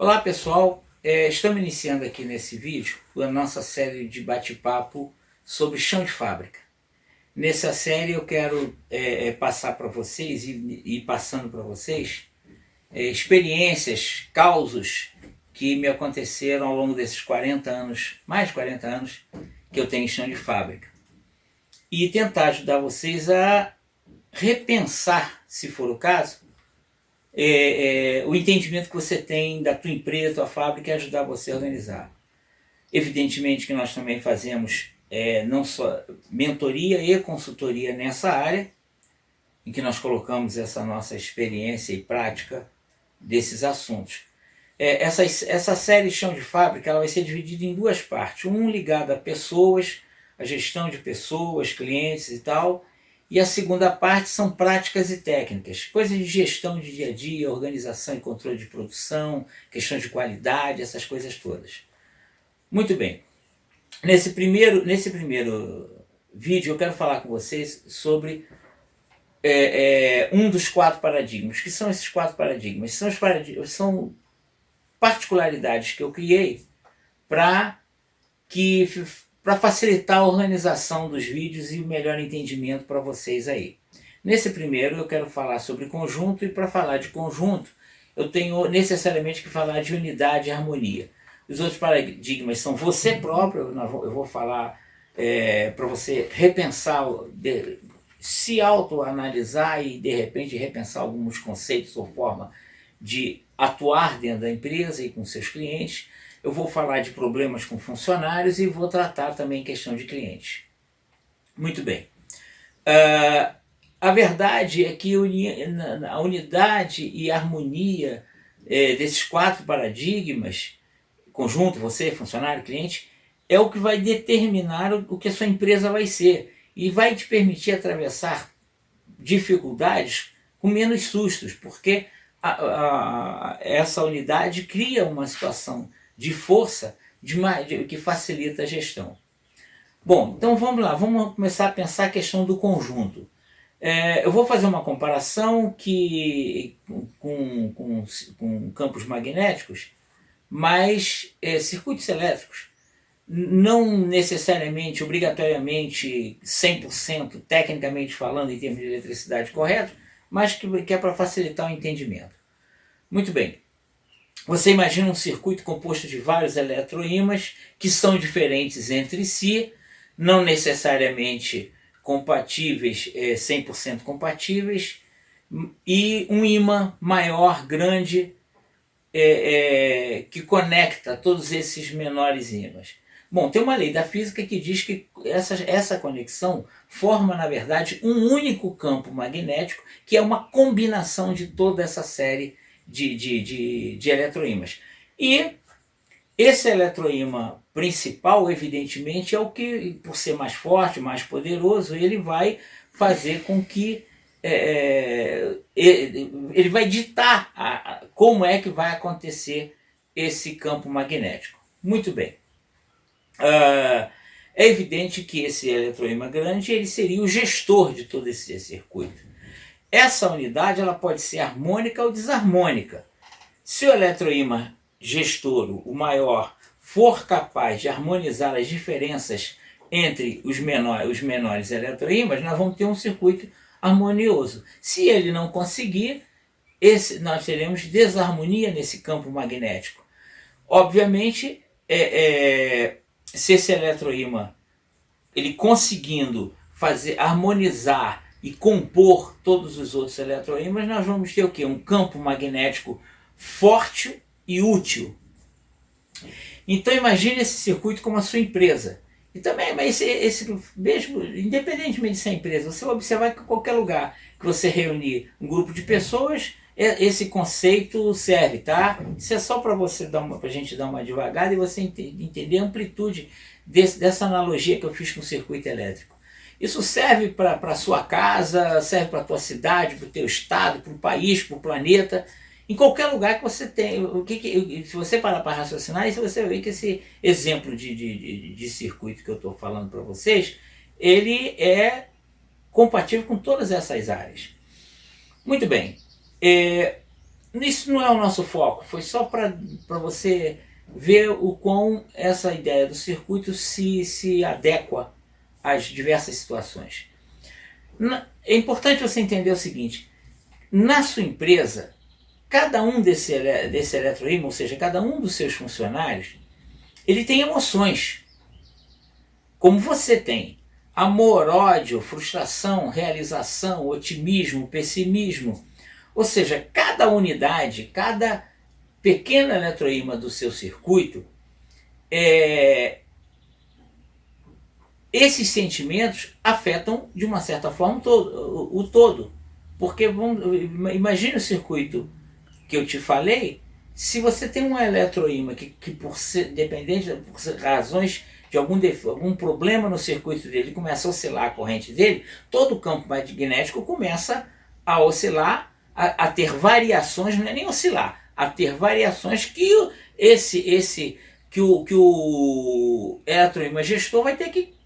Olá pessoal, é, estamos iniciando aqui nesse vídeo a nossa série de bate-papo sobre chão de fábrica. Nessa série eu quero é, é passar para vocês e ir passando para vocês é, experiências, causos que me aconteceram ao longo desses 40 anos, mais de 40 anos que eu tenho em chão de fábrica. E tentar ajudar vocês a repensar, se for o caso, é, é, o entendimento que você tem da tua empresa, tua fábrica e ajudar você a organizar. Evidentemente que nós também fazemos é, não só mentoria e consultoria nessa área, em que nós colocamos essa nossa experiência e prática desses assuntos. É, essa, essa série Chão de Fábrica ela vai ser dividida em duas partes. Um ligado a pessoas, a gestão de pessoas, clientes e tal, e a segunda parte são práticas e técnicas, coisas de gestão de dia a dia, organização e controle de produção, questões de qualidade, essas coisas todas. Muito bem. Nesse primeiro, nesse primeiro vídeo eu quero falar com vocês sobre é, é, um dos quatro paradigmas. que são esses quatro paradigmas? São, os paradigmas, são particularidades que eu criei para que para facilitar a organização dos vídeos e o melhor entendimento para vocês aí. Nesse primeiro eu quero falar sobre conjunto e para falar de conjunto eu tenho necessariamente que falar de unidade e harmonia. Os outros paradigmas são você próprio, eu vou falar é, para você repensar, se autoanalisar e de repente repensar alguns conceitos ou forma de atuar dentro da empresa e com seus clientes eu vou falar de problemas com funcionários e vou tratar também questão de clientes. Muito bem. Uh, a verdade é que a unidade e harmonia é, desses quatro paradigmas, conjunto, você, funcionário, cliente, é o que vai determinar o que a sua empresa vai ser e vai te permitir atravessar dificuldades com menos sustos, porque a, a, essa unidade cria uma situação de força de, de, que facilita a gestão. Bom, então vamos lá, vamos começar a pensar a questão do conjunto. É, eu vou fazer uma comparação que, com, com, com campos magnéticos, mas é, circuitos elétricos, não necessariamente, obrigatoriamente, 100% tecnicamente falando em termos de eletricidade correto, mas que, que é para facilitar o entendimento. Muito bem. Você imagina um circuito composto de vários eletroímãs que são diferentes entre si, não necessariamente compatíveis, é, 100% compatíveis, e um imã maior, grande, é, é, que conecta todos esses menores ímãs. Bom, tem uma lei da física que diz que essa, essa conexão forma, na verdade, um único campo magnético, que é uma combinação de toda essa série de, de, de, de eletroímãs. E esse eletroímã principal, evidentemente, é o que, por ser mais forte, mais poderoso, ele vai fazer com que é, é ele vai ditar a, como é que vai acontecer esse campo magnético. Muito bem. Uh, é evidente que esse eletroímã grande ele seria o gestor de todo esse circuito. Essa unidade ela pode ser harmônica ou desarmônica. Se o eletroímã gestor, o maior, for capaz de harmonizar as diferenças entre os menores, os menores eletroímãs, nós vamos ter um circuito harmonioso. Se ele não conseguir, esse, nós teremos desarmonia nesse campo magnético. Obviamente, é, é, se esse eletroímã ele conseguindo fazer harmonizar e compor todos os outros eletroímãs, nós vamos ter o quê? Um campo magnético forte e útil. Então imagine esse circuito como a sua empresa. E também, mas esse, esse mesmo, independentemente de ser empresa, você vai observar que em qualquer lugar que você reunir um grupo de pessoas, é, esse conceito serve, tá? Isso é só para você dar uma, pra gente dar uma devagada e você entender a amplitude desse, dessa analogia que eu fiz com o circuito elétrico. Isso serve para a sua casa, serve para a tua cidade, para o teu estado, para o país, para o planeta. Em qualquer lugar que você tem. O que, que se você parar para raciocinar, isso você vê que esse exemplo de, de, de, de circuito que eu estou falando para vocês, ele é compatível com todas essas áreas. Muito bem. É, isso não é o nosso foco, foi só para você ver o quão essa ideia do circuito se, se adequa às diversas situações. É importante você entender o seguinte: na sua empresa, cada um desse, desse eletroímã, ou seja, cada um dos seus funcionários, ele tem emoções. Como você tem amor, ódio, frustração, realização, otimismo, pessimismo. Ou seja, cada unidade, cada pequeno eletroímã do seu circuito, é, esses sentimentos afetam de uma certa forma o, todo. Porque imagine o circuito que eu te falei, se você tem um eletroímã que, que por ser dependente por razões de algum, algum problema no circuito dele começa a oscilar a corrente dele, todo o campo magnético começa a oscilar, a, a ter variações, não é nem oscilar, a ter variações que esse, esse que o, que o eletroímã gestor vai ter que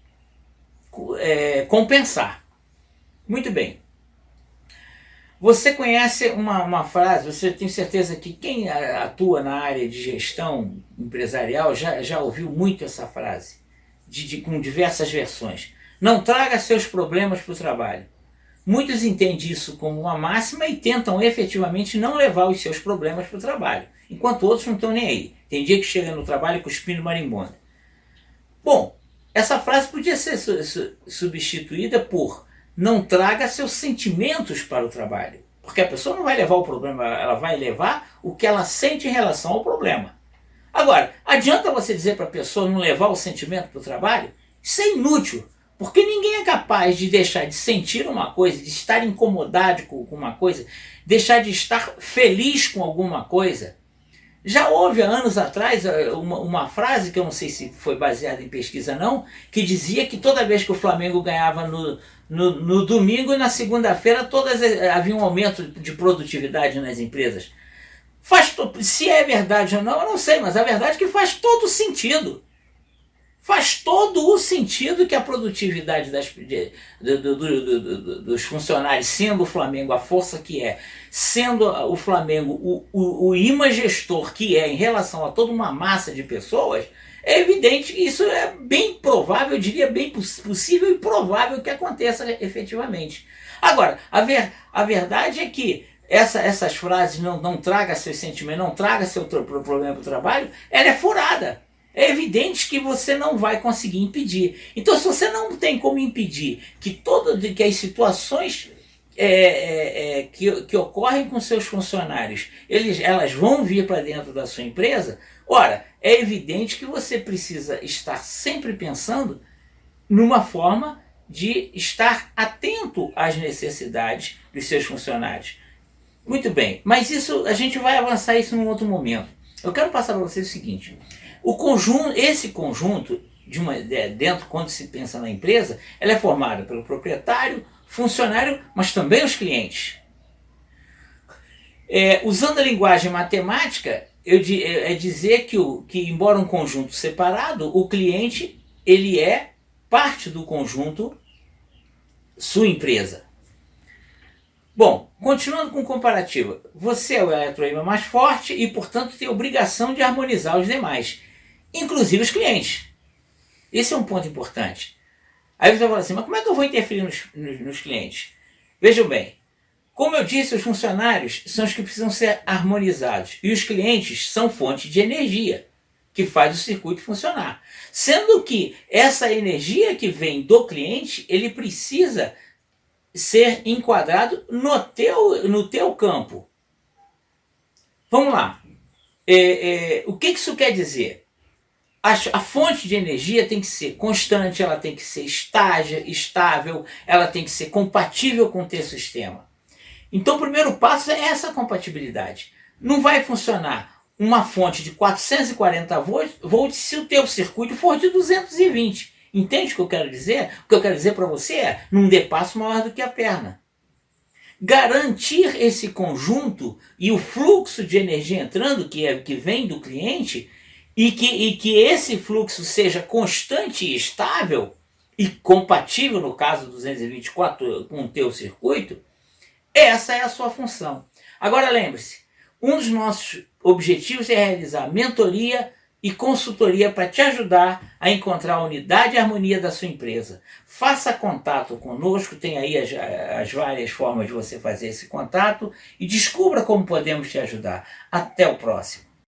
é, compensar. Muito bem. Você conhece uma, uma frase, você tem certeza que quem atua na área de gestão empresarial já, já ouviu muito essa frase, de, de com diversas versões. Não traga seus problemas para o trabalho. Muitos entendem isso como uma máxima e tentam efetivamente não levar os seus problemas para o trabalho, enquanto outros não estão nem aí. Tem dia que chega no trabalho cuspindo marimbondo. Essa frase podia ser substituída por não traga seus sentimentos para o trabalho. Porque a pessoa não vai levar o problema, ela vai levar o que ela sente em relação ao problema. Agora, adianta você dizer para a pessoa não levar o sentimento para o trabalho? Isso é inútil. Porque ninguém é capaz de deixar de sentir uma coisa, de estar incomodado com uma coisa, deixar de estar feliz com alguma coisa, já houve há anos atrás eh, uma, uma, frase, que eu não sei se foi baseada em pesquisa não, que dizia que toda vez que o Flamengo ganhava no, no, no domingo e na segunda-feira todas eh, havia um aumento de produtividade nas empresas. Faz, se é verdade ou não, eu não sei, mas a verdade é que faz todo sentido faz todo o sentido que a produtividade das, de, do, do, do, dos funcionários, sendo o Flamengo a força que é, sendo o Flamengo o, o, o que é em relação a toda uma massa de pessoas, é evidente que isso é bem provável, eu diria bem possível e provável que aconteça efetivamente. Agora, a, ver, a verdade é que essa, essas frases não, não traga seus sentimentos, não traga seu problema para o trabalho, ela é furada é evidente que você não vai conseguir impedir. Então, se você não tem como impedir que todas que as situações é, é, é, que, que ocorrem com seus funcionários, eles, elas vão vir para dentro da sua empresa, ora, é evidente que você precisa estar sempre pensando numa forma de estar atento às necessidades dos seus funcionários. Muito bem, mas isso a gente vai avançar isso num outro momento. Eu quero passar para vocês o seguinte: o conjunto, esse conjunto de uma dentro quando se pensa na empresa, ela é formada pelo proprietário, funcionário, mas também os clientes. É, usando a linguagem matemática, eu, é, é dizer que, o, que embora um conjunto separado, o cliente ele é parte do conjunto sua empresa. Bom, continuando com o comparativo, você é o eletroímã mais forte e, portanto, tem obrigação de harmonizar os demais inclusive os clientes. Esse é um ponto importante. Aí você vai falar assim, mas como é que eu vou interferir nos, nos, nos clientes? Vejam bem, como eu disse, os funcionários são os que precisam ser harmonizados e os clientes são fonte de energia que faz o circuito funcionar. Sendo que essa energia que vem do cliente, ele precisa ser enquadrado no teu, no teu campo. Vamos lá. É, é, o que isso quer dizer? A, a, fonte de energia tem que ser constante, ela tem que ser estágio, estável, ela tem que ser compatível com o teu sistema. Então o primeiro passo é essa compatibilidade. Não vai funcionar uma fonte de 440 volts, se o teu circuito for de 220. Entende o que eu quero dizer? O que eu quero dizer para você é, não dê passo maior do que a perna. Garantir esse conjunto e o fluxo de energia entrando, que, é, que vem do cliente, e que, e que esse fluxo seja constante e estável e compatível, no caso 224, com o teu circuito, essa é a sua função. Agora lembre-se, Um dos nossos objetivos é realizar mentoria e consultoria para te ajudar a encontrar a unidade e a harmonia da sua empresa. Faça contato conosco, tem aí as, as várias formas de você fazer esse contato e descubra como podemos te ajudar. Até o próximo.